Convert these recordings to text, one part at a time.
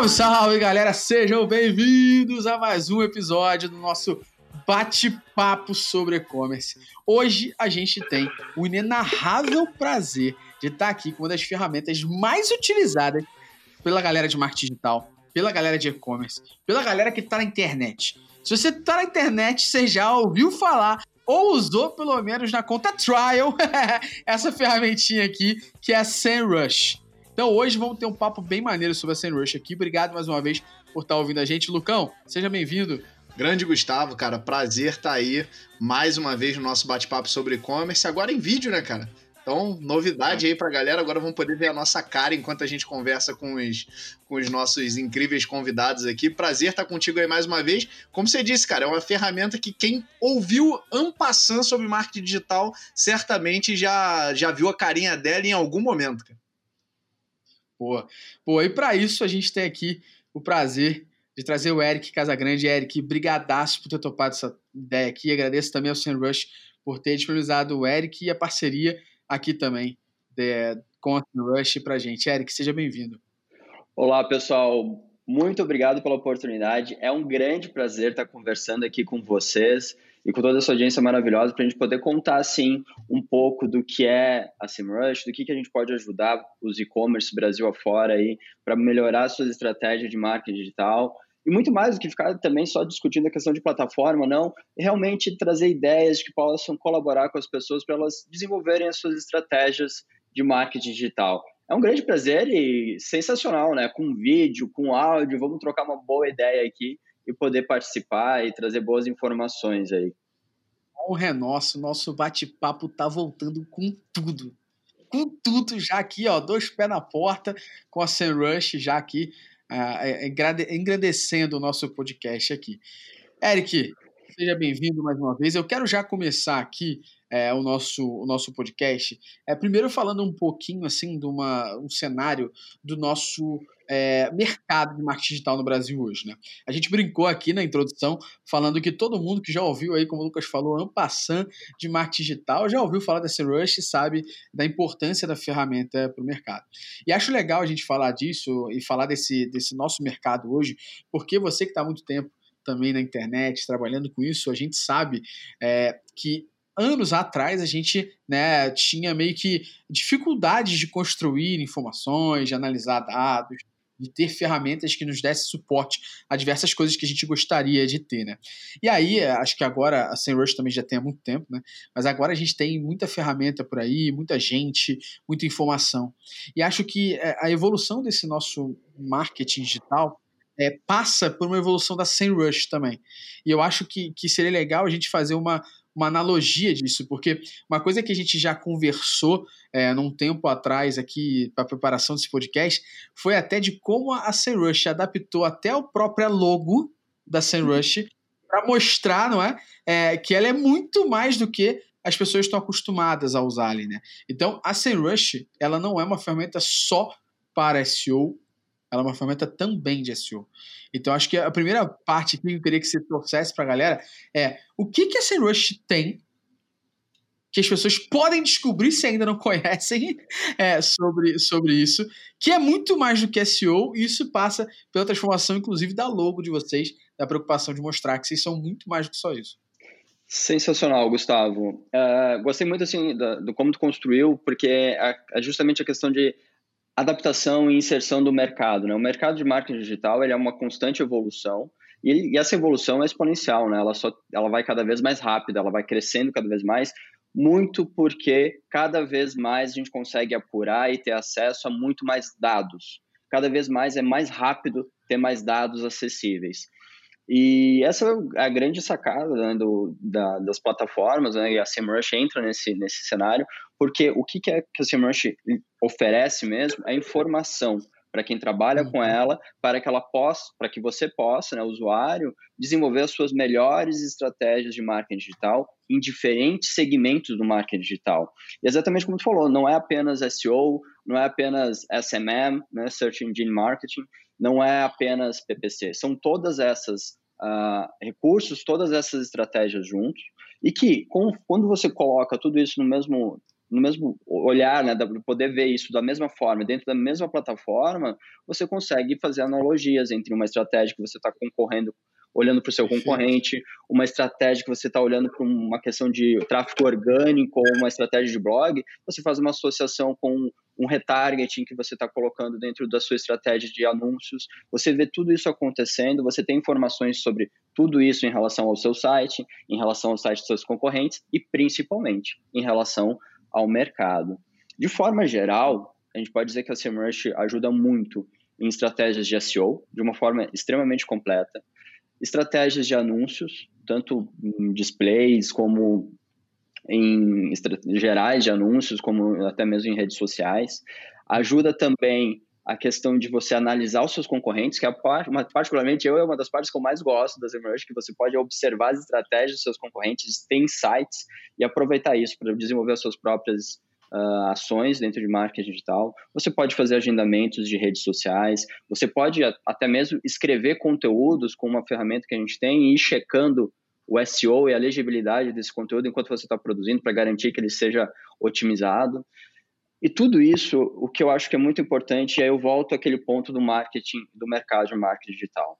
Salve, salve, galera! Sejam bem-vindos a mais um episódio do nosso bate-papo sobre e-commerce. Hoje a gente tem o inenarrável prazer de estar aqui com uma das ferramentas mais utilizadas pela galera de marketing digital, pela galera de e-commerce, pela galera que está na internet. Se você está na internet, você já ouviu falar ou usou pelo menos na conta trial essa ferramentinha aqui que é a SEMrush. Então hoje vamos ter um papo bem maneiro sobre a SEMrush aqui. Obrigado mais uma vez por estar ouvindo a gente. Lucão, seja bem-vindo. Grande Gustavo, cara, prazer estar aí mais uma vez no nosso bate-papo sobre e-commerce, agora em vídeo, né, cara? Então, novidade aí pra galera, agora vão poder ver a nossa cara enquanto a gente conversa com os, com os nossos incríveis convidados aqui. Prazer estar contigo aí mais uma vez. Como você disse, cara, é uma ferramenta que quem ouviu ampassando sobre marketing digital certamente já, já viu a carinha dela em algum momento, cara. Boa. Boa, e para isso a gente tem aqui o prazer de trazer o Eric Casagrande. Eric, brigadaço por ter topado essa ideia aqui. Agradeço também ao Sam Rush por ter disponibilizado o Eric e a parceria aqui também de, com a Sam Rush para gente. Eric, seja bem-vindo. Olá, pessoal. Muito obrigado pela oportunidade. É um grande prazer estar conversando aqui com vocês e com toda essa audiência maravilhosa para a gente poder contar assim um pouco do que é a SEMrush, do que, que a gente pode ajudar os e-commerce Brasil afora aí para melhorar suas estratégias de marketing digital e muito mais do que ficar também só discutindo a questão de plataforma, não, realmente trazer ideias que possam colaborar com as pessoas para elas desenvolverem as suas estratégias de marketing digital. É um grande prazer e sensacional, né? Com vídeo, com áudio, vamos trocar uma boa ideia aqui e poder participar e trazer boas informações aí. Honra é nosso, nosso bate-papo tá voltando com tudo. Com tudo já aqui, ó, dois pés na porta, com a Rush já aqui, uh, engrandecendo o nosso podcast aqui. Eric, seja bem-vindo mais uma vez. Eu quero já começar aqui é, o, nosso, o nosso podcast. É, primeiro falando um pouquinho assim de uma, um cenário do nosso é, mercado de marketing digital no Brasil hoje. Né? A gente brincou aqui na introdução falando que todo mundo que já ouviu aí, como o Lucas falou, ampassant de marketing digital, já ouviu falar dessa Rush e sabe da importância da ferramenta para o mercado. E acho legal a gente falar disso e falar desse, desse nosso mercado hoje, porque você que está há muito tempo também na internet, trabalhando com isso, a gente sabe é, que anos atrás a gente né, tinha meio que dificuldades de construir informações, de analisar dados, de ter ferramentas que nos desse suporte a diversas coisas que a gente gostaria de ter, né? E aí, acho que agora a SEMrush também já tem há muito tempo, né? Mas agora a gente tem muita ferramenta por aí, muita gente, muita informação. E acho que é, a evolução desse nosso marketing digital é, passa por uma evolução da SEMrush também. E eu acho que, que seria legal a gente fazer uma, uma analogia disso, porque uma coisa que a gente já conversou é, num tempo atrás aqui para a preparação desse podcast foi até de como a SEMrush adaptou até o próprio logo da SEMrush para mostrar, não é, é, que ela é muito mais do que as pessoas estão acostumadas a usar ali, né? Então, a SEMrush, ela não é uma ferramenta só para SEO, ela é uma ferramenta também de SEO. Então, acho que a primeira parte que eu queria que você trouxesse para a galera é o que, que a SEMrush tem que as pessoas podem descobrir se ainda não conhecem é, sobre, sobre isso, que é muito mais do que SEO, e isso passa pela transformação, inclusive, da logo de vocês, da preocupação de mostrar que vocês são muito mais do que só isso. Sensacional, Gustavo. Uh, gostei muito assim do, do, como tu construiu, porque é, é, justamente a questão de adaptação e inserção do mercado. Né? O mercado de marketing digital ele é uma constante evolução e, ele, e essa evolução é exponencial, né? ela, só, ela vai cada vez mais rápida, ela vai crescendo cada vez mais, muito porque cada vez mais a gente consegue apurar e ter acesso a muito mais dados. Cada vez mais é mais rápido ter mais dados acessíveis. E essa é a grande sacada né, do, da, das plataformas, né, e a SEMrush entra nesse, nesse cenário, porque o que, que, é que a SEMrush oferece mesmo é informação para quem trabalha com uhum. ela, para que ela possa, para que você possa, né, usuário, desenvolver as suas melhores estratégias de marketing digital em diferentes segmentos do marketing digital. E exatamente como tu falou, não é apenas SEO, não é apenas SMM, né, Search Engine Marketing, não é apenas PPC, são todas essas uh, recursos, todas essas estratégias juntos E que, com, quando você coloca tudo isso no mesmo, no mesmo olhar, né, poder ver isso da mesma forma, dentro da mesma plataforma, você consegue fazer analogias entre uma estratégia que você está concorrendo olhando para o seu concorrente, uma estratégia que você está olhando para uma questão de tráfego orgânico ou uma estratégia de blog, você faz uma associação com um retargeting que você está colocando dentro da sua estratégia de anúncios. Você vê tudo isso acontecendo, você tem informações sobre tudo isso em relação ao seu site, em relação ao site dos seus concorrentes e principalmente em relação ao mercado. De forma geral, a gente pode dizer que a SEMrush ajuda muito em estratégias de SEO de uma forma extremamente completa estratégias de anúncios, tanto em displays como em gerais de anúncios, como até mesmo em redes sociais. Ajuda também a questão de você analisar os seus concorrentes, que é a parte, particularmente eu é uma das partes que eu mais gosto das Emerge, que você pode observar as estratégias dos seus concorrentes, ter insights e aproveitar isso para desenvolver as suas próprias uh, ações dentro de marketing digital, você pode fazer agendamentos de redes sociais, você pode até mesmo escrever conteúdos com uma ferramenta que a gente tem e ir checando o SEO e a legibilidade desse conteúdo enquanto você está produzindo para garantir que ele seja otimizado. E tudo isso, o que eu acho que é muito importante, e aí eu volto àquele ponto do marketing, do mercado de marketing digital.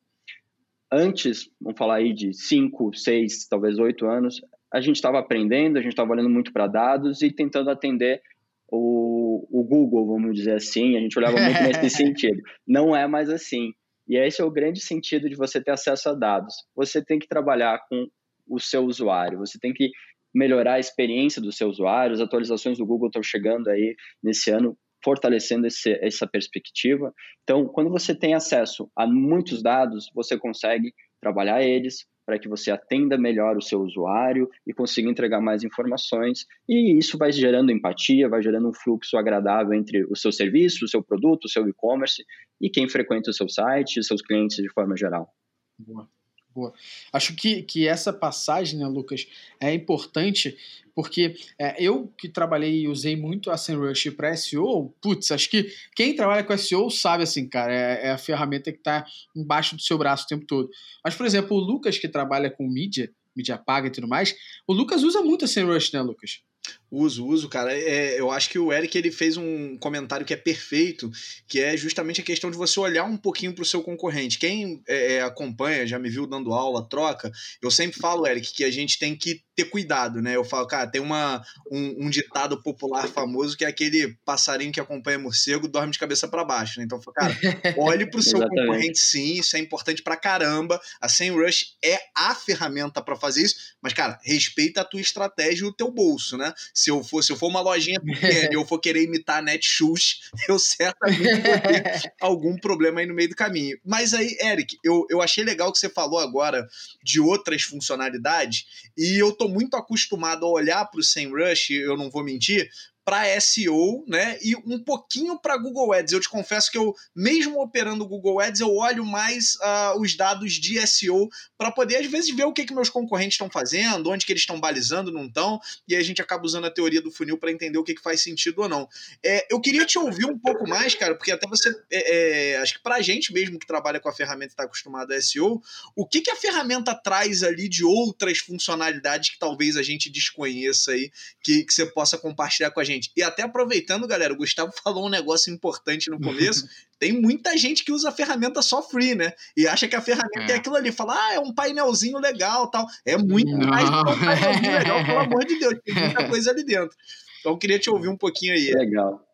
Antes, vamos falar aí de 5, 6, talvez 8 anos, a gente estava aprendendo, a gente estava olhando muito para dados e tentando atender o, o Google, vamos dizer assim, a gente olhava muito nesse sentido. Não é mais assim. E esse é o grande sentido de você ter acesso a dados. Você tem que trabalhar com o seu usuário, você tem que melhorar a experiência do seu usuário. As atualizações do Google estão chegando aí nesse ano, fortalecendo esse, essa perspectiva. Então, quando você tem acesso a muitos dados, você consegue trabalhar eles, para que você atenda melhor o seu usuário e consiga entregar mais informações. E isso vai gerando empatia, vai gerando um fluxo agradável entre o seu serviço, o seu produto, o seu e-commerce e quem frequenta o seu site seus clientes de forma geral. Boa. Boa. Acho que, que essa passagem, né, Lucas, é importante porque é, eu que trabalhei e usei muito a SEMrush para SEO, putz, acho que quem trabalha com SEO sabe assim, cara, é, é a ferramenta que está embaixo do seu braço o tempo todo. Mas, por exemplo, o Lucas que trabalha com mídia, mídia paga e tudo mais, o Lucas usa muito a SEMrush, né, Lucas? Uso, uso, cara. É, eu acho que o Eric ele fez um comentário que é perfeito, que é justamente a questão de você olhar um pouquinho para o seu concorrente. Quem é, é, acompanha, já me viu dando aula, troca, eu sempre falo, Eric, que a gente tem que ter cuidado, né? Eu falo, cara, tem uma, um, um ditado popular famoso que é aquele passarinho que acompanha morcego dorme de cabeça para baixo, né? Então, cara, olhe para o seu concorrente sim, isso é importante para caramba. A SEMrush é a ferramenta para fazer isso, mas, cara, respeita a tua estratégia e o teu bolso, né? Se eu for, se eu for uma lojinha pequena e eu for querer imitar a Netshoes, eu certamente vou ter algum problema aí no meio do caminho. Mas aí, Eric, eu, eu achei legal que você falou agora de outras funcionalidades e eu tô muito acostumado a olhar para o SEMrush, eu não vou mentir, para SEO, né? E um pouquinho para Google Ads. Eu te confesso que eu, mesmo operando Google Ads, eu olho mais uh, os dados de SEO para poder, às vezes, ver o que, que meus concorrentes estão fazendo, onde que eles estão balizando, não estão, e a gente acaba usando a teoria do funil para entender o que, que faz sentido ou não. É, eu queria te ouvir um pouco mais, cara, porque até você, é, é, acho que para a gente mesmo que trabalha com a ferramenta e está acostumado a SEO, o que, que a ferramenta traz ali de outras funcionalidades que talvez a gente desconheça aí, que, que você possa compartilhar com a gente? Gente. E até aproveitando, galera, o Gustavo falou um negócio importante no começo. Tem muita gente que usa a ferramenta só free, né? E acha que a ferramenta é, é aquilo ali. Fala, ah, é um painelzinho legal tal. É muito Não. mais que um painelzinho legal, pelo amor de Deus. Tem muita coisa ali dentro. Então, eu queria te ouvir um pouquinho aí. Legal.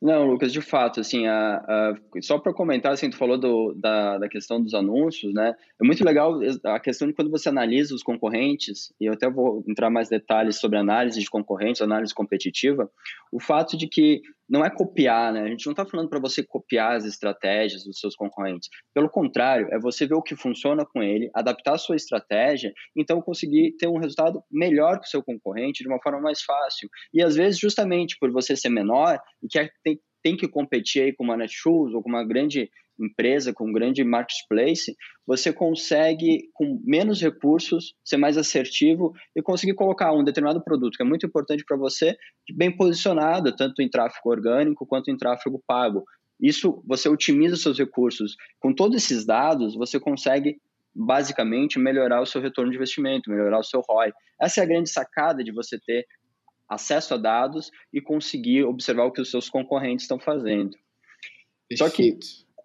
Não, Lucas, de fato, assim, a, a, só para comentar, assim, tu falou do, da, da questão dos anúncios, né? É muito legal a questão de quando você analisa os concorrentes, e eu até vou entrar mais detalhes sobre análise de concorrentes, análise competitiva, o fato de que não é copiar, né? A gente não está falando para você copiar as estratégias dos seus concorrentes. Pelo contrário, é você ver o que funciona com ele, adaptar a sua estratégia, então conseguir ter um resultado melhor que o seu concorrente de uma forma mais fácil. E às vezes, justamente por você ser menor e que tem, tem que competir aí com uma Netshoes ou com uma grande empresa, com um grande marketplace, você consegue, com menos recursos, ser mais assertivo e conseguir colocar um determinado produto que é muito importante para você, bem posicionado, tanto em tráfego orgânico quanto em tráfego pago. Isso, você otimiza seus recursos. Com todos esses dados, você consegue basicamente melhorar o seu retorno de investimento, melhorar o seu ROI. Essa é a grande sacada de você ter acesso a dados e conseguir observar o que os seus concorrentes estão fazendo. Perfeito. Só que,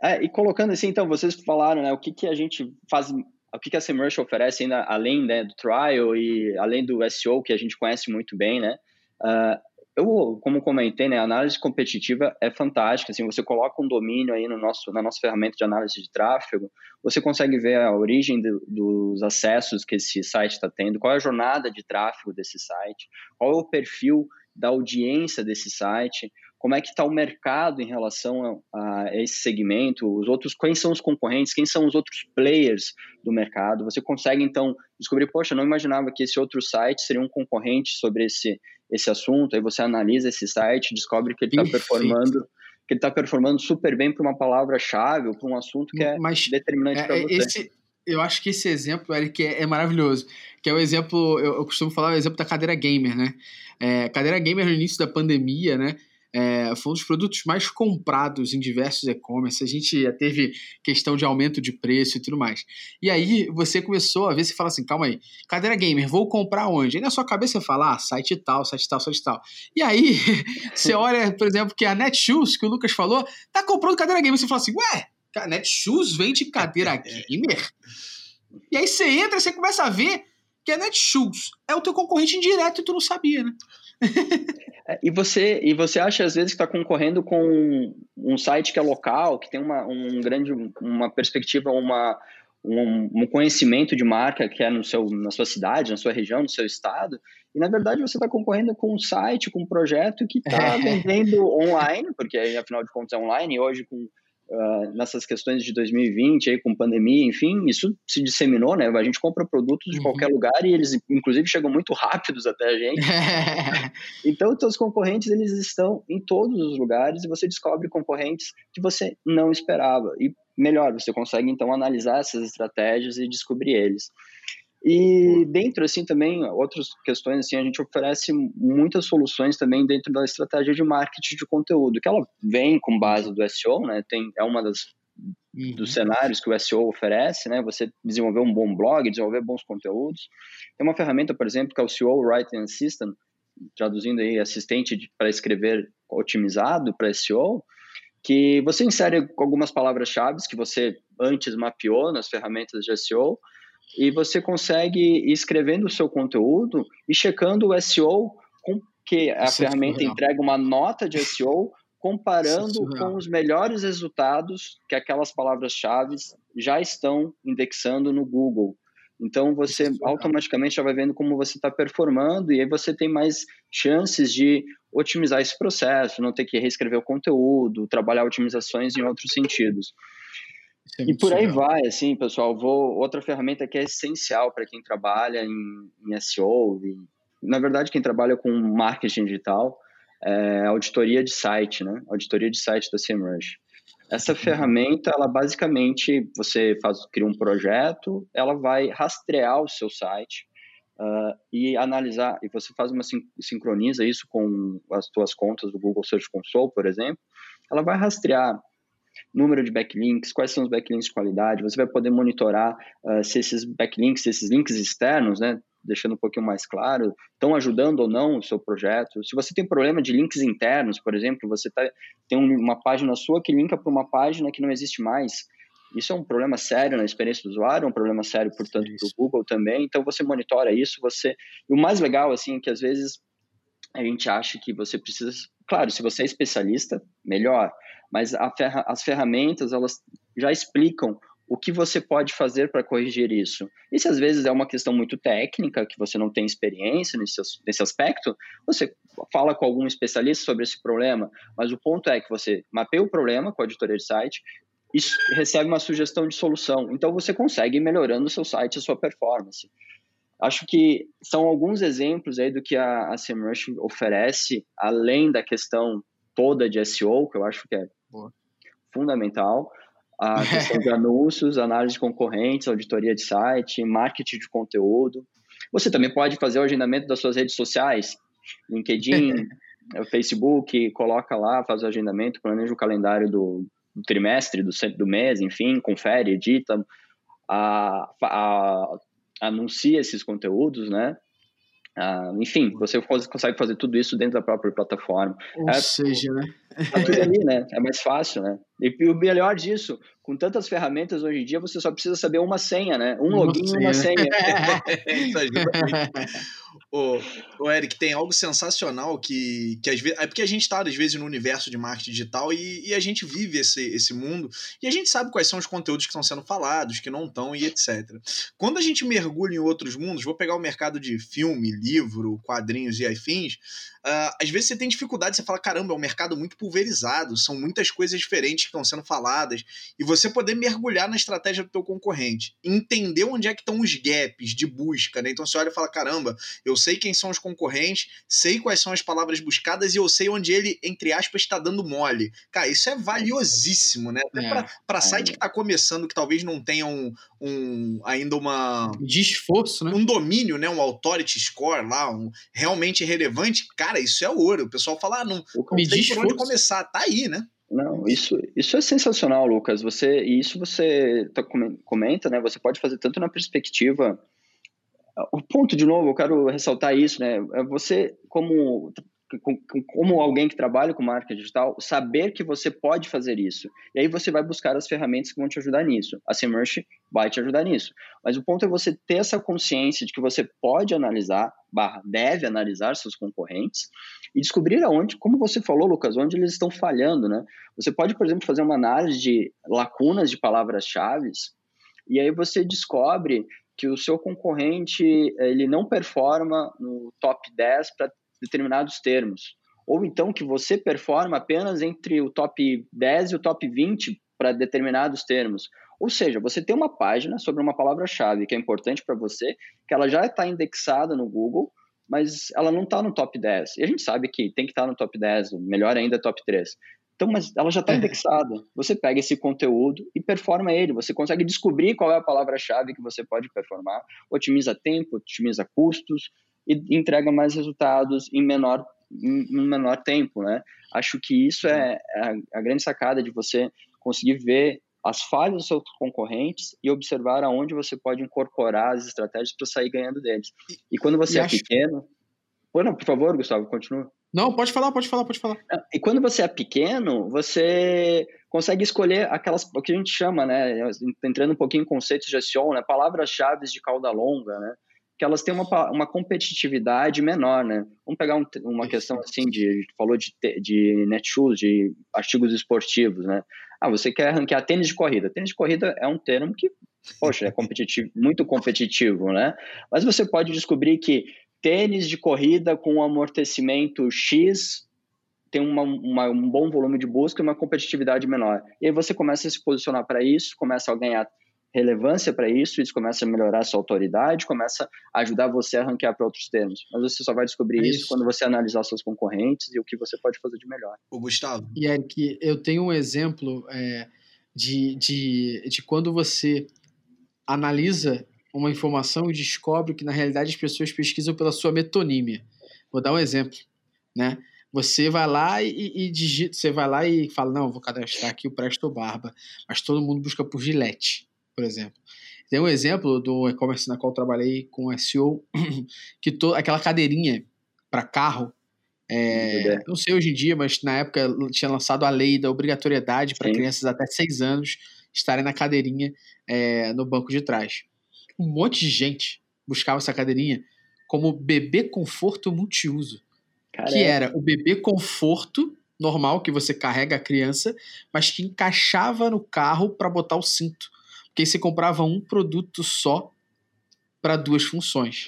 é, e colocando assim, então, vocês falaram, né, o que, que a gente faz, o que, que a Semrush oferece ainda além né, do trial e além do SEO, que a gente conhece muito bem, né, uh, eu, como comentei, né, a análise competitiva é fantástica. Assim, você coloca um domínio aí no nosso, na nossa ferramenta de análise de tráfego, você consegue ver a origem do, dos acessos que esse site está tendo, qual é a jornada de tráfego desse site, qual é o perfil da audiência desse site, como é que está o mercado em relação a, a, esse segmento, os outros, quem são os concorrentes, quem são os outros players do mercado. Você consegue então descobrir, poxa, não imaginava que esse outro site seria um concorrente sobre esse esse assunto, aí você analisa esse site, descobre que ele está performando que ele está performando super bem para uma palavra-chave ou para um assunto que é Mas, determinante é, para você. Esse, eu acho que esse exemplo, Eric, é, é maravilhoso. Que é o exemplo, eu, eu, costumo falar o exemplo da cadeira gamer, né? É, cadeira gamer no início da pandemia, né? É, foi um dos produtos mais comprados em diversos e-commerce. A gente já teve questão de aumento de preço e tudo mais. E aí você começou a ver, você fala assim, calma aí, cadeira gamer, vou comprar onde? Aí na sua cabeça você fala, ah, site tal, site tal, site tal. E aí você olha, por exemplo, que a Netshoes, que o Lucas falou, tá comprando cadeira gamer. Você fala assim, ué, a Netshoes vende cadeira gamer? E aí você entra, você começa a ver que a Netshoes é o teu concorrente indireto e tu não sabia, né? E você e você acha às vezes que está concorrendo com um site que é local, que tem uma um grande uma perspectiva, uma um, um, conhecimento de marca que é no seu, na sua cidade, na sua região, no seu estado, e na verdade você está concorrendo com um site, com um projeto que está vendendo online, porque afinal de contas é online, e hoje com uh, nessas questões de 2020, aí, com pandemia, enfim, isso se disseminou, né? A gente compra produtos de uhum. qualquer lugar e eles, inclusive, chegam muito rápidos até a gente. então, os concorrentes, eles estão em todos os lugares e você descobre concorrentes que você não esperava. E melhor, você consegue, então, analisar essas estratégias e descobrir eles. E dentro, assim, também, outras questões, assim, a gente oferece muitas soluções também dentro da estratégia de marketing de conteúdo, que ela vem com base do SEO, né, tem, é uma das uhum. dos cenários que o SEO oferece, né, você desenvolver um bom blog, desenvolver bons conteúdos. Tem uma ferramenta, por exemplo, que é o SEO Writing Assistant, traduzindo aí, assistente para escrever otimizado para SEO, que você insere algumas palavras-chave que você antes mapeou nas ferramentas de SEO, e você consegue ir escrevendo o seu conteúdo e checando o SEO com que a Isso é ferramenta é entrega uma nota de SEO comparando é com os melhores resultados que aquelas palavras-chave já estão indexando no Google. Então você é automaticamente já vai vendo como você está performando e aí você tem mais chances de otimizar esse processo, não ter que reescrever o conteúdo, trabalhar otimizações em outros sentidos. É e por aí vai, assim, pessoal. Vou outra ferramenta que é essencial para quem trabalha em, em SEO, e, na verdade, quem trabalha com marketing digital, é auditoria de site, né? Auditoria de site da SEMrush. Essa uhum. ferramenta, ela basicamente, você faz, cria um projeto, ela vai rastrear o seu site uh, e analisar, e você faz uma sincroniza isso com as suas contas do Google Search Console, por exemplo, ela vai rastrear número de backlinks, quais são os backlinks de qualidade, você vai poder monitorar uh, se esses backlinks, se esses links externos, né, deixando um pouquinho mais claro, estão ajudando ou não o seu projeto. Se você tem problema de links internos, por exemplo, você tá, tem uma página sua que linka para uma página que não existe mais, isso é um problema sério na experiência do usuário, é um problema sério, portanto, para o Google também. Então, você monitora isso, você... E o mais legal, assim, é que às vezes a gente acha que você precisa... Claro, se você é especialista, melhor mas ferra, as ferramentas elas já explicam o que você pode fazer para corrigir isso. E se às vezes é uma questão muito técnica, que você não tem experiência nesse, nesse aspecto, você fala com algum especialista sobre esse problema, mas o ponto é que você mapeia o problema com a editoria de site e recebe uma sugestão de solução. Então você consegue ir melhorando o seu site, a sua performance. Acho que são alguns exemplos aí do que a, a SEMrush oferece, além da questão toda de SEO, que eu acho que é Boa. fundamental. A questão de anúncios, análise de concorrentes, auditoria de site, marketing de conteúdo. Você também pode fazer o agendamento das suas redes sociais, LinkedIn, Facebook, coloca lá, faz o agendamento, planeja o calendário do, do trimestre, do, do mês, enfim, confere, edita. a, a, anuncia esses conteúdos, né? Uh, enfim, você consegue fazer tudo isso dentro da própria plataforma. Ou é, seja, né? Tá tudo ali, né? É mais fácil, né? E, e, o melhor disso, com tantas ferramentas hoje em dia, você só precisa saber uma senha, né? Um login e uma senha. Isso ajuda Ô, ô, Eric, tem algo sensacional que, que às vezes. É porque a gente está, às vezes, no universo de marketing digital e, e, a gente vive esse, esse mundo e a gente sabe quais são os conteúdos que estão sendo falados, que não estão e etc. Quando a gente mergulha em outros mundos, vou pegar o mercado de filme, livro, quadrinhos e afins, uh, às vezes você tem dificuldade, você fala, caramba, é um mercado muito pulverizado, são muitas coisas diferentes que estão sendo faladas, e você poder mergulhar na estratégia do teu concorrente, entender onde é que estão os gaps de busca, né? Então você olha e fala, caramba, eu sei quem são os concorrentes, sei quais são as palavras buscadas e eu sei onde ele, entre aspas, está dando mole. Cara, isso é valiosíssimo, né? Até é, para é. site que está começando, que talvez não tenha um, um ainda uma... De esforço, né? Um domínio, né? Um authority score lá, um realmente relevante. Cara, isso é ouro. O pessoal fala, ah, não, não sei por onde começar. Tá aí, né? Não, isso, isso é sensacional, Lucas. Você e isso você tá, comenta, né? Você pode fazer tanto na perspectiva. O ponto de novo, eu quero ressaltar isso, né? É você como como alguém que trabalha com marketing digital, saber que você pode fazer isso. E aí você vai buscar as ferramentas que vão te ajudar nisso. A Semerch vai te ajudar nisso. Mas o ponto é você ter essa consciência de que você pode analisar, barra, deve analisar seus concorrentes e descobrir aonde, como você falou, Lucas, onde eles estão falhando, né? Você pode, por exemplo, fazer uma análise de lacunas de palavras-chave e aí você descobre que o seu concorrente ele não performa no top 10 para determinados termos. Ou então que você performa apenas entre o top 10 e o top 20 para determinados termos. Ou seja, você tem uma página sobre uma palavra-chave que é importante para você, que ela já está indexada no Google, mas ela não está no top 10. E a gente sabe que tem que estar tá no top 10, melhor ainda top 3. Então, mas ela já está é. indexada. Você pega esse conteúdo e performa ele. Você consegue descobrir qual é a palavra-chave que você pode performar, otimiza tempo, otimiza custos, e entrega mais resultados em menor, em, menor tempo, né? Acho que isso é a, a grande sacada de você conseguir ver as falhas dos seus concorrentes e observar aonde você pode incorporar as estratégias para sair ganhando deles. E quando você e é acho... pequeno. Bueno, por favor, Gustavo, continua. Não, pode falar, pode falar, pode falar. E quando você é pequeno, você consegue escolher aquelas, o que a gente chama, né, entrando um pouquinho em conceitos de SEO, né, palavras-chave de cauda longa, né, que elas têm uma, uma competitividade menor, né? Vamos pegar um, uma questão assim de, a gente falou de, de Netshoes, de artigos esportivos, né? Ah, você quer ranquear tênis de corrida. Tênis de corrida é um termo que, poxa, é competitivo, muito competitivo, né? Mas você pode descobrir que tênis de corrida com amortecimento X tem uma, uma, um bom volume de busca e uma competitividade menor. E aí você começa a se posicionar para isso, começa a ganhar relevância para isso, isso começa a melhorar a sua autoridade, começa a ajudar você a ranquear para outros termos. Mas você só vai descobrir é isso. isso. quando você analisar seus concorrentes e o que você pode fazer de melhor. O Gustavo. E é que eu tenho um exemplo é, de, de, de quando você analisa uma informação e descobre que na realidade as pessoas pesquisam pela sua metonímia. Vou dar um exemplo, né? Você vai lá e, e digita, você vai lá e fala, não, vou cadastrar aqui o Presto Barba, mas todo mundo busca por Gillette por exemplo. Tem um exemplo do e-commerce na qual eu trabalhei com SEO, que to, aquela cadeirinha para carro, é, não sei hoje em dia, mas na época tinha lançado a lei da obrigatoriedade para crianças até 6 anos estarem na cadeirinha é, no banco de trás. Um monte de gente buscava essa cadeirinha como bebê conforto multiuso. Que era o bebê conforto normal que você carrega a criança, mas que encaixava no carro para botar o cinto porque você comprava um produto só para duas funções.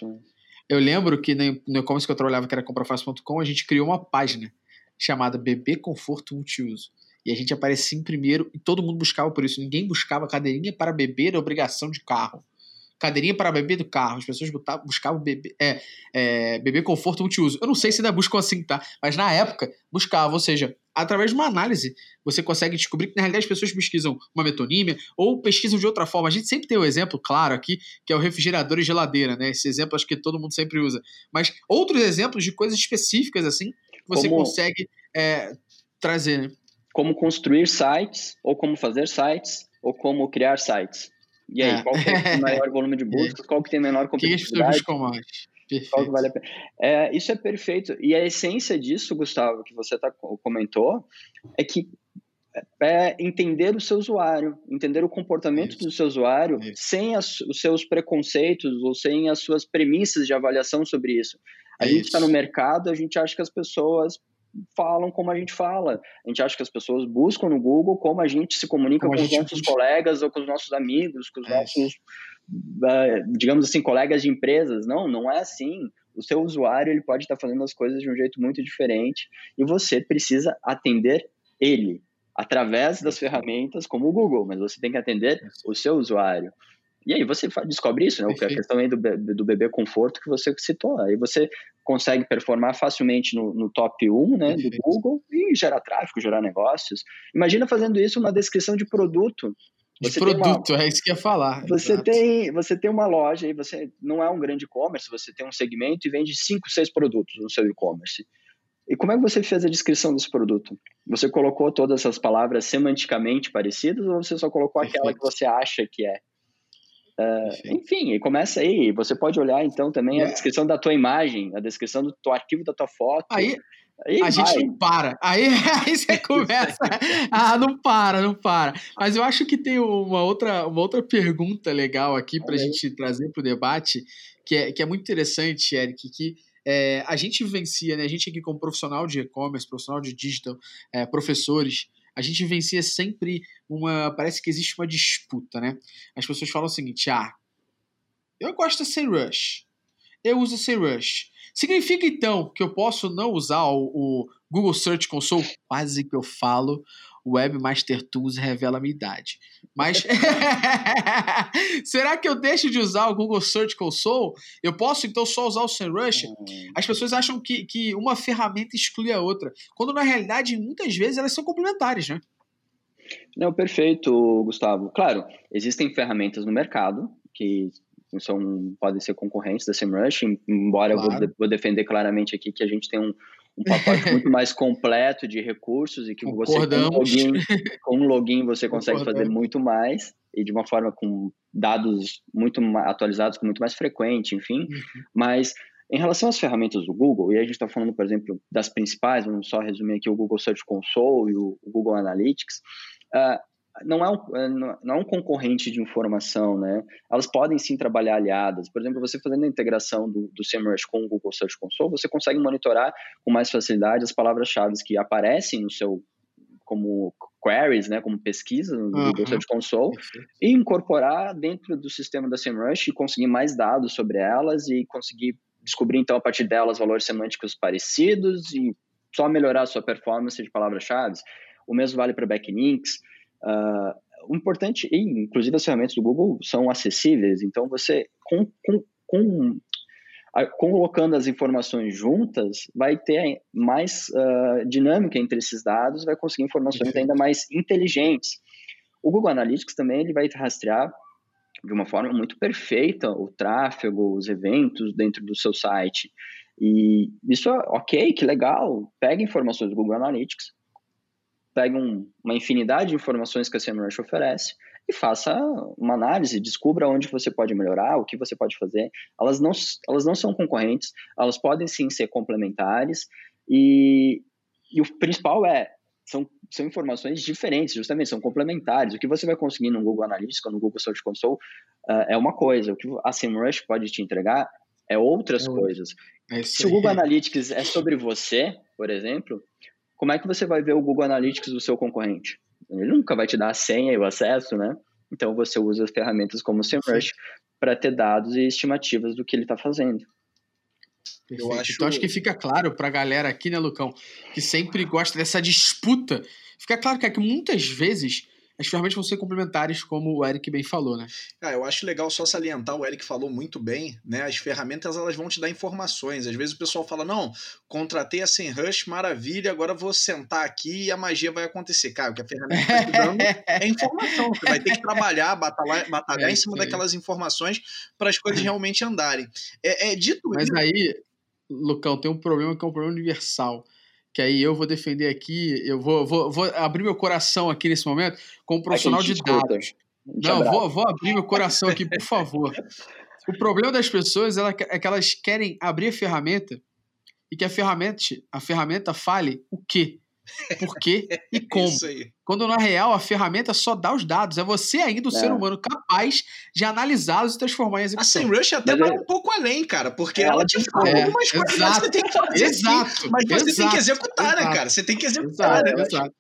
Eu lembro que no e-commerce que eu trabalhava, que era comprafácil.com, a gente criou uma página chamada Bebê Conforto Multiuso. E a gente aparecia em primeiro e todo mundo buscava por isso. Ninguém buscava cadeirinha para beber obrigação de carro. Cadeirinha para beber do carro. As pessoas buscavam bebê, é, é, bebê conforto multiuso. Eu não sei se ainda buscam assim, tá? Mas na época buscava, ou seja, através de uma análise, você consegue descobrir que na realidade as pessoas pesquisam uma metonímia ou pesquisam de outra forma. A gente sempre tem o um exemplo claro aqui, que é o refrigerador e geladeira, né? Esse exemplo acho que todo mundo sempre usa. Mas outros exemplos de coisas específicas, assim, você como, consegue é, trazer, né? Como construir sites, ou como fazer sites, ou como criar sites. E aí, é. qual que é o maior volume de buscas? Qual que tem menor competitividade? Quem as mais? Perfeito. Vale é, isso é perfeito. E a essência disso, Gustavo, que você tá, comentou, é que é entender o seu usuário, entender o comportamento Isso. do seu usuário Isso. sem as, os seus preconceitos ou sem as suas premissas de avaliação sobre isso. A Isso. gente está no mercado, a gente acha que as pessoas falam como a gente fala. A gente acha que as pessoas buscam no Google como a gente se comunica como com os nossos colegas ou com os nossos amigos, com os é nossos, uh, digamos assim, colegas de empresas. Não, não é assim. O seu usuário ele pode estar fazendo as coisas de um jeito muito diferente e você precisa atender ele através das ferramentas como o Google, mas você tem que atender o seu usuário. E aí você descobre isso, né? A questão aí do, do bebê conforto que você citou. Aí você consegue performar facilmente no, no top 1 né, do Google e gerar tráfego, gerar negócios. Imagina fazendo isso uma descrição de produto. Você de produto, uma, é isso que ia falar. Você tem, você tem uma loja e você não é um grande e-commerce, você tem um segmento e vende 5, 6 produtos no seu e-commerce. E como é que você fez a descrição desse produto? Você colocou todas essas palavras semanticamente parecidas ou você só colocou Perfeito. aquela que você acha que é? Uh, enfim, e começa aí. Você pode olhar então também a é. descrição da tua imagem, a descrição do teu arquivo da tua foto. Aí, aí a vai. gente não para. Aí, aí você começa. ah, não para, não para. Mas eu acho que tem uma outra, uma outra pergunta legal aqui para a gente trazer para o debate, que é, que é muito interessante, Eric, que é, a gente vivencia, né? A gente aqui como profissional de e-commerce, profissional de digital, é, professores, a gente vivencia sempre uma. Parece que existe uma disputa, né? As pessoas falam o seguinte: ah, eu gosto de sem rush. Eu uso sem rush. Significa então que eu posso não usar o, o Google Search Console? Quase que eu falo. Webmaster Tools revela a minha idade. Mas será que eu deixo de usar o Google Search Console? Eu posso então só usar o SEMrush? Hum. As pessoas acham que, que uma ferramenta exclui a outra, quando na realidade muitas vezes elas são complementares, né? Não, perfeito, Gustavo. Claro, existem ferramentas no mercado que são, podem ser concorrentes da SEMrush, embora claro. eu vou, vou defender claramente aqui que a gente tem um, um pacote muito mais completo de recursos e que você com um, login, com um login você consegue fazer muito mais e de uma forma com dados muito atualizados, com muito mais frequente, enfim. Uhum. Mas em relação às ferramentas do Google, e a gente está falando, por exemplo, das principais, vamos só resumir aqui o Google Search Console e o Google Analytics, uh, não é, um, é, não é um concorrente de informação, né? Elas podem sim trabalhar aliadas. Por exemplo, você fazendo a integração do, do SEMrush com o Google Search Console, você consegue monitorar com mais facilidade as palavras-chave que aparecem no seu como queries, né, como pesquisa no uhum. Google Search Console e incorporar dentro do sistema da SEMrush e conseguir mais dados sobre elas e conseguir descobrir então a partir delas valores semânticos parecidos e só melhorar a sua performance de palavras-chave. O mesmo vale para backlinks. Uh, o importante, e inclusive as ferramentas do Google são acessíveis, então você, com, com, com a, colocando as informações juntas, vai ter mais uh, dinâmica entre esses dados, vai conseguir informações Perfeito. ainda mais inteligentes. O Google Analytics também ele vai rastrear de uma forma muito perfeita o tráfego, os eventos dentro do seu site. E isso é ok, que legal. Pega informações do Google Analytics, pegue um, uma infinidade de informações que a SEMrush oferece e faça uma análise, descubra onde você pode melhorar, o que você pode fazer. Elas não, elas não são concorrentes, elas podem sim ser complementares e, e o principal é são, são informações diferentes, justamente, são complementares. O que você vai conseguir no Google Analytics, no Google Search Console, uh, é uma coisa. O que a SEMrush pode te entregar é outras é coisas. É Se o Google Analytics é sobre você, por exemplo, como é que você vai ver o Google Analytics do seu concorrente? Ele nunca vai te dar a senha e o acesso, né? Então você usa as ferramentas como o SEMrush para ter dados e estimativas do que ele está fazendo. Eu acho... Então acho que fica claro para a galera aqui, né, Lucão, que sempre gosta dessa disputa. Fica claro que, é que muitas vezes as ferramentas vão ser complementares, como o Eric bem falou, né? Ah, eu acho legal só salientar, o Eric falou muito bem, né? As ferramentas elas vão te dar informações. Às vezes o pessoal fala: não, contratei a SEMrush, maravilha, agora vou sentar aqui e a magia vai acontecer. Cara, o que a ferramenta está te dando é informação. Você vai ter que trabalhar, batalhar, batalhar é em cima daquelas informações para as coisas realmente andarem. É, é dito Mas isso. aí, Lucão, tem um problema que é um problema universal que aí eu vou defender aqui, eu vou, vou, vou abrir meu coração aqui nesse momento como profissional de dados. Não, vou, vou abrir meu coração aqui, por favor. O problema das pessoas é que elas querem abrir a ferramenta e que a ferramenta, a ferramenta fale o quê, por quê e como. Quando na real a ferramenta só dá os dados. É você ainda, o é. ser humano, capaz de analisá-los e transformar em execução. A SEMrush até vai é... um pouco além, cara, porque ela, ela te fala é, algumas coisas que você tem que fazer. Exato. Mas você exato, tem que executar, né, exato, né, cara? Você tem que executar, exato, né? Exato.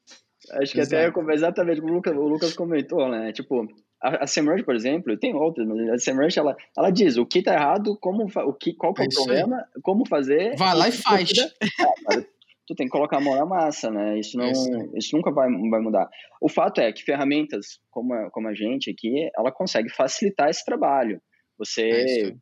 Acho que Exato. até exatamente como o Lucas, o Lucas comentou, né? Tipo, a, a SEMrush, por exemplo, tem outras, mas a SEMrush, ela, ela diz o que tá errado, como, o que, qual que é o problema, aí. como fazer. Vai lá e faz. É, tu tem que colocar a mão na massa, né? Isso, não, isso, isso nunca vai, vai mudar. O fato é que ferramentas como a, como a gente aqui, ela consegue facilitar esse trabalho. Você é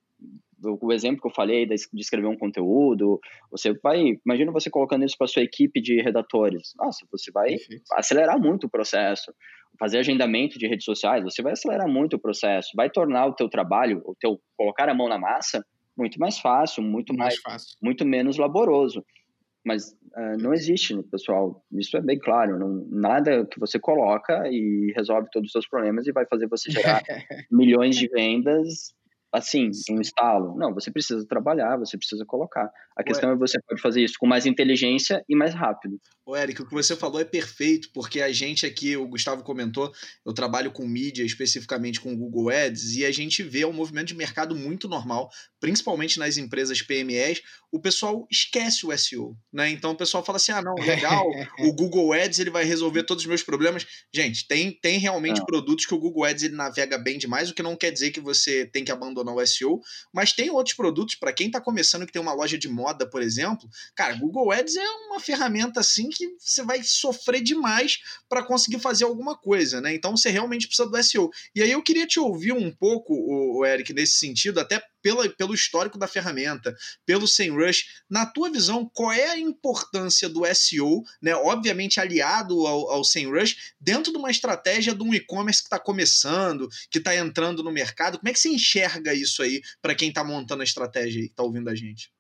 o exemplo que eu falei de escrever um conteúdo, você vai, imagina você colocando isso para sua equipe de redatores. Nossa, você vai Perfeito. acelerar muito o processo. Fazer agendamento de redes sociais, você vai acelerar muito o processo, vai tornar o teu trabalho, o teu colocar a mão na massa muito mais fácil, muito mais, mais fácil. muito menos laboroso. Mas uh, não existe, pessoal. Isso é bem claro. Não, nada que você coloca e resolve todos os seus problemas e vai fazer você gerar milhões de vendas assim, um estalo. Não, você precisa trabalhar, você precisa colocar. A Ué. questão é você pode fazer isso com mais inteligência e mais rápido. Ô, Eric, o que você falou é perfeito, porque a gente aqui, o Gustavo comentou, eu trabalho com mídia, especificamente com Google Ads, e a gente vê um movimento de mercado muito normal, principalmente nas empresas PMEs, o pessoal esquece o SEO, né? Então o pessoal fala assim: "Ah, não, legal, o Google Ads ele vai resolver todos os meus problemas". Gente, tem, tem realmente não. produtos que o Google Ads ele navega bem demais, o que não quer dizer que você tem que abandonar o SEO, mas tem outros produtos para quem está começando que tem uma loja de moda, por exemplo, cara, Google Ads é uma ferramenta assim que você vai sofrer demais para conseguir fazer alguma coisa, né? Então você realmente precisa do SEO. E aí eu queria te ouvir um pouco, o Eric, nesse sentido, até pela, pelo histórico da ferramenta, pelo SEMrush. Na tua visão, qual é a importância do SEO, né? Obviamente aliado ao, ao SEMrush, dentro de uma estratégia de um e-commerce que está começando, que está entrando no mercado? Como é que você enxerga isso aí para quem está montando a estratégia e está ouvindo a gente?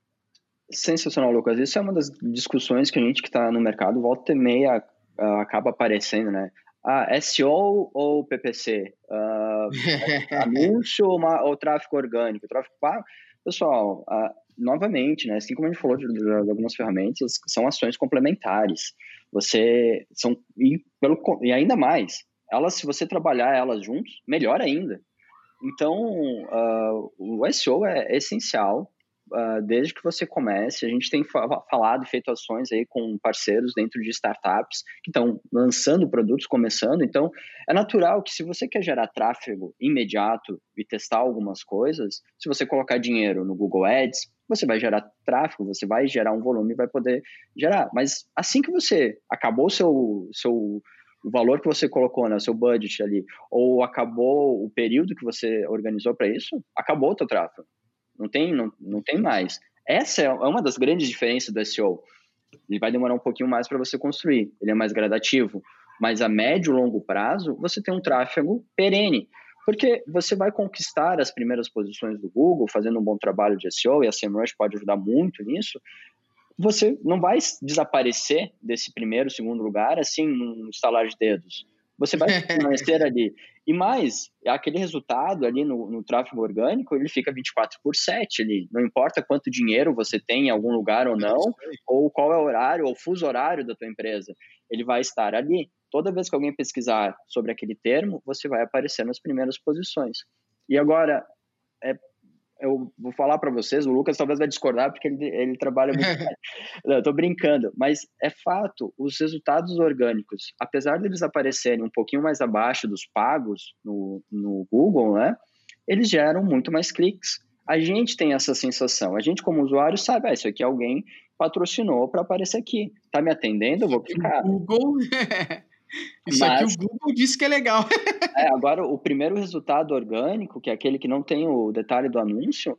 Sensacional, Lucas. Isso é uma das discussões que a gente que está no mercado volta e meia uh, acaba aparecendo, né? Ah, SEO ou PPC? Uh, ah, anúncio ou, uma, ou, tráfego orgânico? Tráfego pago? Pessoal, uh, novamente, né, assim como a gente falou de, de, de, algumas ferramentas, são ações complementares. Você são e, pelo, e ainda mais, elas, se você trabalhar elas juntos, melhor ainda. Então, uh, o SEO é essencial desde que você comece. A gente tem falado feito ações aí com parceiros dentro de startups que estão lançando produtos, começando. Então, é natural que se você quer gerar tráfego imediato e testar algumas coisas, se você colocar dinheiro no Google Ads, você vai gerar tráfego, você vai gerar um volume e vai poder gerar. Mas assim que você acabou o seu, seu o valor que você colocou, né, seu budget ali, ou acabou o período que você organizou para isso, acabou o teu tráfego. Não tem, não, não tem mais. Essa é uma das grandes diferenças do SEO. Ele vai demorar um pouquinho mais para você construir, ele é mais gradativo, mas a médio e longo prazo você tem um tráfego perene, porque você vai conquistar as primeiras posições do Google fazendo um bom trabalho de SEO e a SEMrush pode ajudar muito nisso. Você não vai desaparecer desse primeiro, segundo lugar assim num estalar de dedos. Você vai permanecer ali. E mais, aquele resultado ali no, no, tráfego orgânico, ele fica 24 por 7 ali. Não importa quanto dinheiro você tem em algum lugar ou não, ou qual é o horário, ou o fuso horário da tua empresa. Ele vai estar ali. Toda vez que alguém pesquisar sobre aquele termo, você vai aparecer nas primeiras posições. E agora, é eu vou falar para vocês, o Lucas talvez vai discordar porque ele, ele trabalha muito. Não, eu tô brincando, mas é fato, os resultados orgânicos, apesar de eles aparecerem um pouquinho mais abaixo dos pagos no, no Google, né? Eles geram muito mais cliques. A gente tem essa sensação. A gente, como usuário, sabe, ah, isso aqui alguém patrocinou para aparecer aqui. Tá me atendendo? Eu vou clicar. Google. Isso Mas, aqui o Google disse que é legal. é, agora, o primeiro resultado orgânico, que é aquele que não tem o detalhe do anúncio,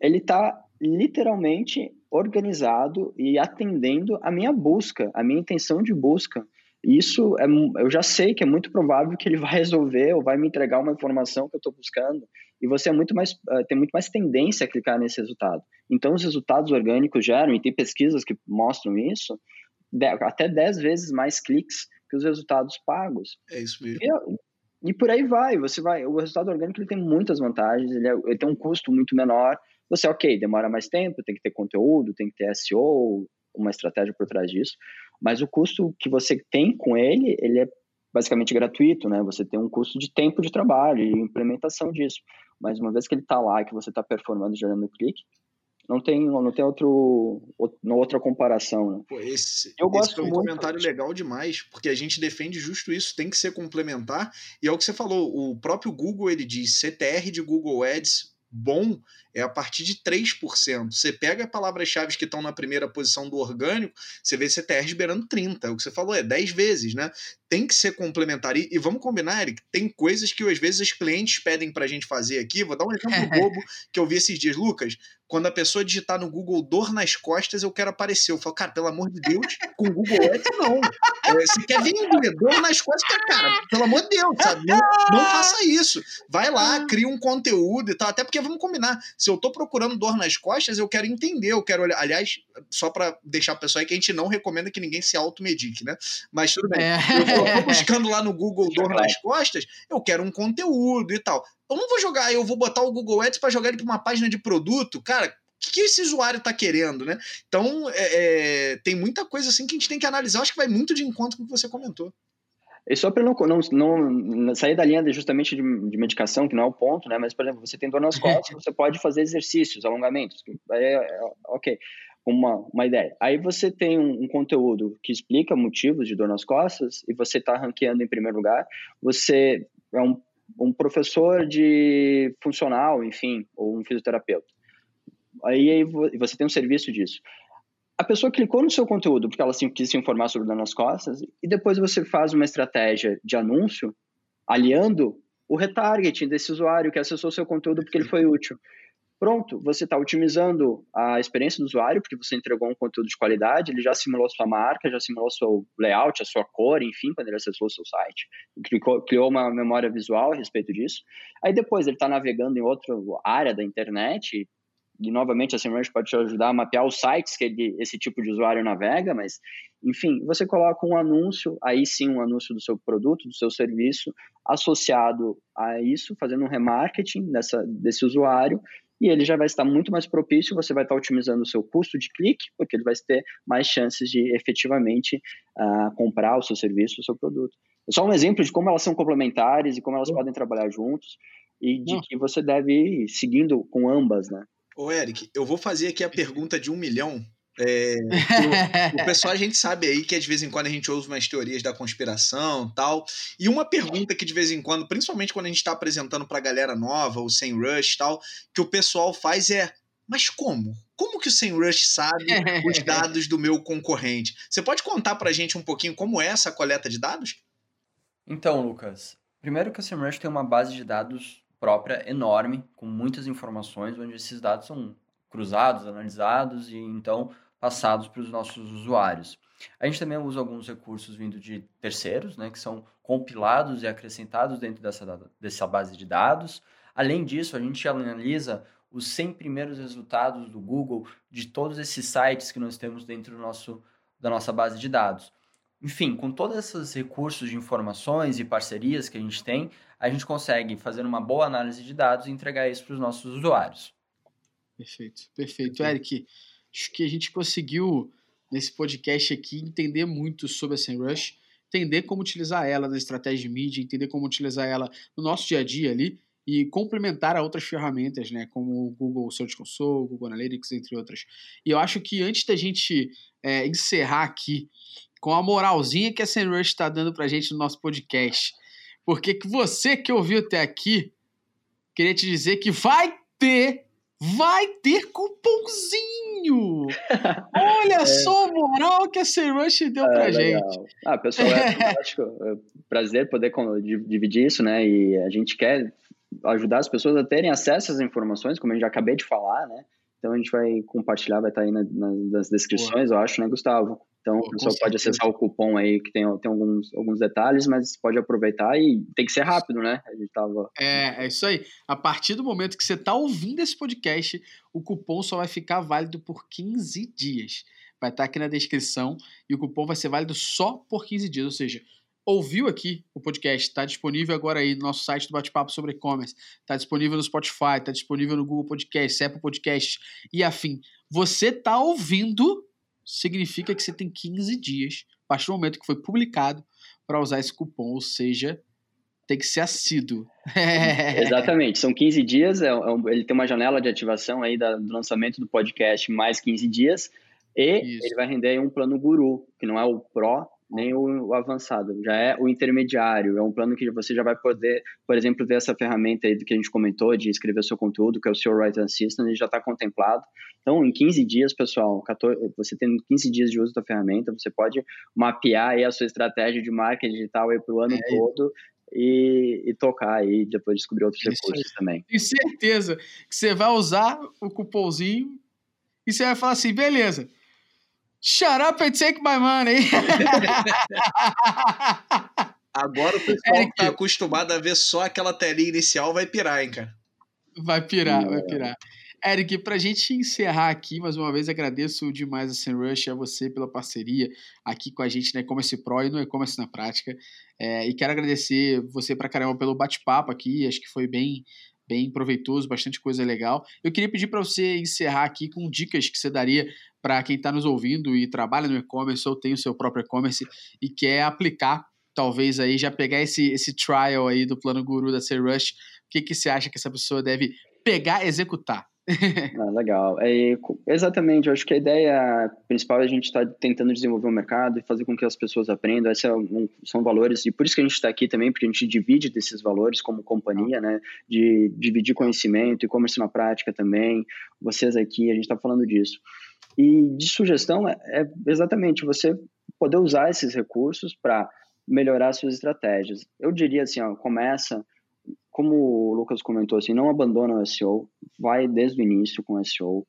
ele está literalmente organizado e atendendo a minha busca, a minha intenção de busca. Isso é, eu já sei que é muito provável que ele vai resolver ou vai me entregar uma informação que eu estou buscando. E você é muito mais, uh, tem muito mais tendência a clicar nesse resultado. Então, os resultados orgânicos geram, e tem pesquisas que mostram isso, até 10 vezes mais cliques que os resultados pagos. É isso mesmo. E, E por aí vai, você vai. O resultado orgânico ele tem muitas vantagens, ele, é, ele tem um custo muito menor. Você, ok, demora mais tempo, tem que ter conteúdo, tem que ter SEO, uma estratégia por trás disso. Mas o custo que você tem com ele, ele é basicamente gratuito, né? Você tem um custo de tempo de trabalho e implementação disso. Mas uma vez que ele está lá, que você está performando, gerando clique, não tem, não tem outro, outra comparação. Né? Pô, esse, eu gosto esse foi um muito comentário legal demais, porque a gente defende justo isso, tem que ser complementar. E é o que você falou, o próprio Google ele diz CTR de Google Ads bom é a partir de 3%. Você pega palavras-chave que estão na primeira posição do orgânico, você vê CTRs beirando 30%. O que você falou é 10 vezes, né? Tem que ser complementar. E, e vamos combinar, Eric, tem coisas que às vezes os clientes pedem para a gente fazer aqui. Vou dar um exemplo bobo que eu vi esses dias. Lucas, quando a pessoa digitar no Google dor nas costas, eu quero aparecer. Eu falo, cara, pelo amor de Deus, com o Google Ads, não. É, se quer vender dor nas costas, cara, pelo amor de Deus, sabe? Não, não faça isso. Vai lá, cria um conteúdo e tal. Até porque, vamos combinar, se eu tô procurando dor nas costas, eu quero entender, eu quero olhar. Aliás, só para deixar o pessoal aí que a gente não recomenda que ninguém se automedique, né? Mas tudo bem. É. Eu tô buscando lá no Google dor nas costas, eu quero um conteúdo e tal. Eu não vou jogar, eu vou botar o Google Ads para jogar ele para uma página de produto, cara. O que, que esse usuário está querendo, né? Então, é, é, tem muita coisa assim que a gente tem que analisar. Eu acho que vai muito de encontro com o que você comentou. E só para não, não, não, sair da linha de, justamente de, de, medicação, que não é o ponto, né? Mas, por exemplo, você tem dor nas costas, você pode fazer exercícios, alongamentos. É, é, ok, uma, uma ideia. Aí você tem um, um, conteúdo que explica motivos de dor nas costas e você está ranqueando em primeiro lugar. Você é um um professor de funcional, enfim, ou um fisioterapeuta. Aí, aí você tem um serviço disso. A pessoa clicou no seu conteúdo porque ela quis se informar sobre dor nas costas e depois você faz uma estratégia de anúncio aliando o retargeting desse usuário que acessou seu conteúdo porque ele foi útil. Pronto, você está otimizando a experiência do usuário, porque você entregou um conteúdo de qualidade, ele já simulou sua marca, já simulou seu layout, a sua cor, enfim, quando ele acessou o seu site. Criou, criou uma memória visual a respeito disso. Aí depois ele está navegando em outra área da internet, e novamente a SEMrush pode te ajudar a mapear os sites que ele, esse tipo de usuário navega, mas, enfim, você coloca um anúncio, aí sim um anúncio do seu produto, do seu serviço, associado a isso, fazendo um remarketing dessa, desse usuário, e ele já vai estar muito mais propício, você vai estar otimizando o seu custo de clique, porque ele vai ter mais chances de efetivamente uh, comprar o seu serviço, o seu produto. É só um exemplo de como elas são complementares e como elas podem trabalhar juntos e de que você deve ir seguindo com ambas, né? Ô, Eric, eu vou fazer aqui a pergunta de um milhão é, o, o, pessoal a gente sabe aí que de vez em quando a gente ouve umas teorias da conspiração tal. E uma pergunta que de vez em quando, principalmente quando a gente está apresentando para a galera nova, o Sem Rush tal, que o pessoal faz é: mas como? Como que o Sem Rush sabe os dados do meu concorrente? Você pode contar para a gente um pouquinho como é essa coleta de dados? Então, Lucas, primeiro que o SEMrush tem uma base de dados própria enorme, com muitas informações, onde esses dados são cruzados, analisados e então passados para os nossos usuários. A gente também usa alguns recursos vindo de terceiros, né, que são compilados e acrescentados dentro dessa, dessa base de dados. Além disso, a gente analisa os 100 primeiros resultados do Google de todos esses sites que nós temos dentro do nosso, da nossa base de dados. Enfim, com todos esses recursos de informações e parcerias que a gente tem, a gente consegue fazer uma boa análise de dados e entregar isso para os nossos usuários. Perfeito, perfeito. Eric, acho que a gente conseguiu, nesse podcast aqui, entender muito sobre a SEMrush, entender como utilizar ela na estratégia de mídia, entender como utilizar ela no nosso dia a dia ali e complementar a outras ferramentas, né, como o Google Search Console, Google Analytics, entre outras. E eu acho que antes da gente é, encerrar aqui com a moralzinha que a SEMrush está dando para a gente no nosso podcast, porque que você que ouviu até aqui, queria te dizer que vai ter vai ter cupomzinho! Olha é. só a moral que a Serush deu é, pra legal. gente. Ah, pessoal, é, acho é prazer poder dividir isso, né? E a gente quer ajudar as pessoas a terem acesso às informações, como eu já acabei de falar, né? Então a gente vai compartilhar, vai estar aí na, na, nas descrições, Boa. eu acho, né, Gustavo? Então, o pessoal pode acessar o cupom aí, que tem, tem alguns, alguns detalhes, mas pode aproveitar e tem que ser rápido, né? A gente tava... É, é isso aí. A partir do momento que você está ouvindo esse podcast, o cupom só vai ficar válido por 15 dias. Vai estar tá aqui na descrição e o cupom vai ser válido só por 15 dias. Ou seja, ouviu aqui o podcast, está disponível agora aí no nosso site do Bate-Papo sobre E-Commerce, está disponível no Spotify, está disponível no Google Podcast, Apple Podcast e afim. Você está ouvindo, significa que você tem 15 dias, a partir do momento que foi publicado, para usar esse cupom, ou seja, tem que ser assíduo. Exatamente, são 15 dias, é, é um, ele tem uma janela de ativação aí da, do lançamento do podcast mais 15 dias, e Isso. ele vai render um plano guru, que não é o Pro nem o, avançado, já é o intermediário, é um plano que você já vai poder, por exemplo, ver essa ferramenta aí do que a gente comentou, de escrever seu conteúdo, que é o seu Write Assistant, ele já está contemplado. Então, em 15 dias, pessoal, 14, você tendo 15 dias de uso da ferramenta, você pode mapear aí a sua estratégia de marketing digital para o ano é todo e, e, tocar aí, depois descobrir outros Isso recursos também. Tenho certeza que você vai usar o cupomzinho e você vai falar assim, beleza, Shut up and take my money. Agora o pessoal Eric, tá acostumado a ver só aquela telinha inicial, vai pirar, hein, cara? Vai pirar, vai pirar. Eric, pra gente encerrar aqui, mais uma vez agradeço demais a SEMrush, a você pela parceria aqui com a gente no E-Commerce Pro e no E-Commerce na Prática. É, e quero agradecer você pra caramba pelo bate-papo aqui, acho que foi bem bem proveitoso, bastante coisa legal. Eu queria pedir para você encerrar aqui com dicas que você daria para quem está nos ouvindo e trabalha no e-commerce ou tem o seu próprio e-commerce e quer aplicar, talvez aí já pegar esse, esse trial aí do plano guru da Rush, o que, que você acha que essa pessoa deve pegar executar? ah, legal. É, exatamente, eu acho que a ideia principal é a gente estar tá tentando desenvolver o mercado e fazer com que as pessoas aprendam. Esses são, são valores, e por isso que a gente está aqui também, porque a gente divide desses valores como companhia, né? De dividir conhecimento e comércio na prática também. Vocês aqui, a gente está falando disso. E de sugestão é, é exatamente você poder usar esses recursos para melhorar suas estratégias. Eu diria assim, ó, começa como o Lucas comentou, assim, não abandona o SEO, vai desde o início com o SEO.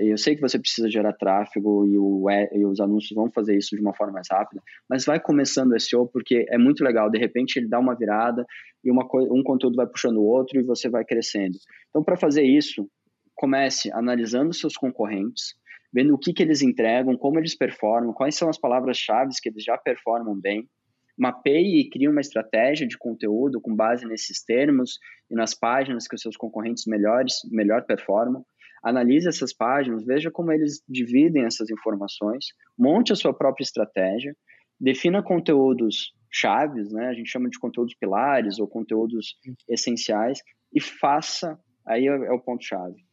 Eu sei que você precisa gerar tráfego e, o, e os anúncios vão fazer isso de uma forma mais rápida, mas vai começando o SEO porque é muito legal. De repente ele dá uma virada e uma, um conteúdo vai puxando o outro e você vai crescendo. Então, para fazer isso, comece analisando seus concorrentes, vendo o que, que eles entregam, como eles performam, quais são as palavras-chave que eles já performam bem mapeie e crie uma estratégia de conteúdo com base nesses termos e nas páginas que os seus concorrentes melhores, melhor performam. Analise essas páginas, veja como eles dividem essas informações, monte a sua própria estratégia, defina conteúdos chaves, né? A gente chama de conteúdos pilares ou conteúdos essenciais e faça, aí é, é o ponto chave.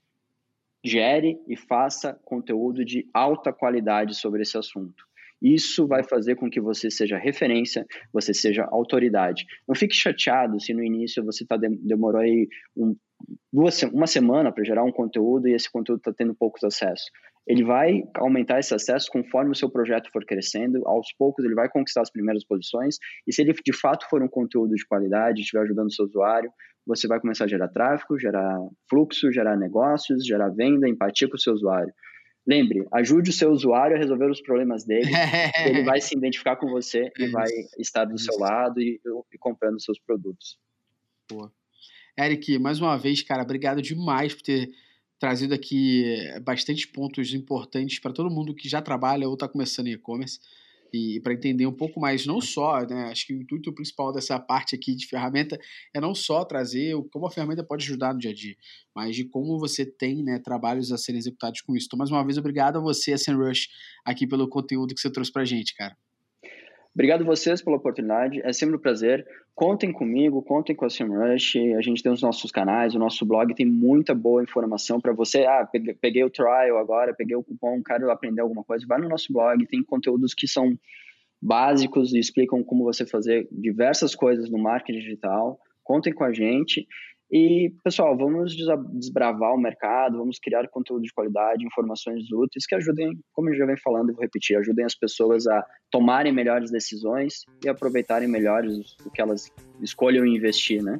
Gere e faça conteúdo de alta qualidade sobre esse assunto. Isso vai fazer com que você seja referência, você seja autoridade. Não fique chateado se no início você tá, demorou aí um, duas, uma semana para gerar um conteúdo e esse conteúdo está tendo poucos acessos. Ele vai aumentar esse acesso conforme o seu projeto for crescendo, aos poucos ele vai conquistar as primeiras posições, e se ele de fato for um conteúdo de qualidade, estiver ajudando o seu usuário, você vai começar a gerar tráfego, gerar fluxo, gerar negócios, gerar venda, empatia com o seu usuário. Lembre, ajude o seu usuário a resolver os problemas dele. ele vai se identificar com você e vai estar do seu lado e, e comprando seus produtos. Boa. Eric, mais uma vez, cara, obrigado demais por ter trazido aqui bastante pontos importantes para todo mundo que já trabalha ou está começando em e-commerce e para entender um pouco mais, não só, né, acho que o intuito principal dessa parte aqui de ferramenta é não só trazer como a ferramenta pode ajudar no dia a dia, mas de como você tem né, trabalhos a serem executados com isso. Então, mais uma vez, obrigado a você, a SEMrush, aqui pelo conteúdo que você trouxe para gente, cara. Obrigado vocês pela oportunidade, é sempre um prazer. Contem comigo, contem com a SEMrush, a gente tem os nossos canais, o nosso blog tem muita boa informação para você. Ah, peguei, o trial agora, peguei o cupom, quero aprender alguma coisa, vai no nosso blog, tem conteúdos que são básicos e explicam como você fazer diversas coisas no marketing digital. Contem com a gente e, pessoal, vamos desbravar o mercado, vamos criar conteúdo de qualidade, informações úteis que ajudem, como eu já venho falando e vou repetir, ajudem as pessoas a tomarem melhores decisões e aproveitarem melhores o que elas escolham investir, né?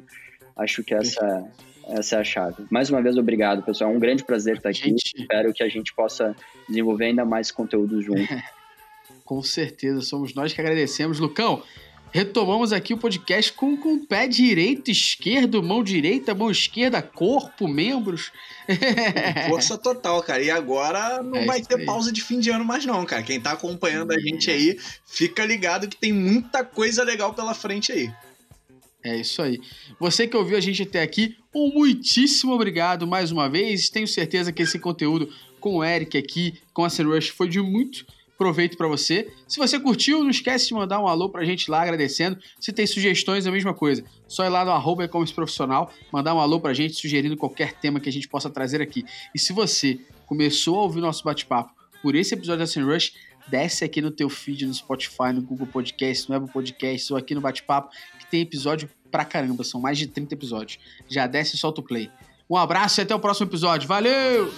Acho que essa, essa é a chave. Mais uma vez, obrigado, pessoal. É um grande prazer estar aqui. Gente... Espero que a gente possa desenvolver ainda mais conteúdo junto. Com certeza, somos nós que agradecemos. Lucão, retomamos aqui o podcast com, com o pé direito, esquerdo, mão direita, mão esquerda, corpo, membros. Força total, cara. E agora não É vai ter aí. pausa de fim de ano mais não, cara. Quem tá acompanhando a gente aí, fica ligado que tem muita coisa legal pela frente aí. É isso aí. Você que ouviu a gente até aqui, um muitíssimo obrigado mais uma vez. Tenho certeza que esse conteúdo com o Eric aqui, com a Rush, foi de muito proveito para você. Se você curtiu, não esquece de mandar um alô pra gente lá agradecendo. Se tem sugestões, é a mesma coisa. Só ir lá no arroba e-commerce profissional, mandar um alô pra gente sugerindo qualquer tema que a gente possa trazer aqui. E se você começou a ouvir nosso bate-papo por esse episódio da Rush, desce aqui no teu feed no Spotify, no Google Podcast, no Apple Podcast ou aqui no Bate-Papo, que tem episódio pra caramba, são mais de 30 episódios. Já desce e solta o play. Um abraço e até o próximo episódio. Valeu!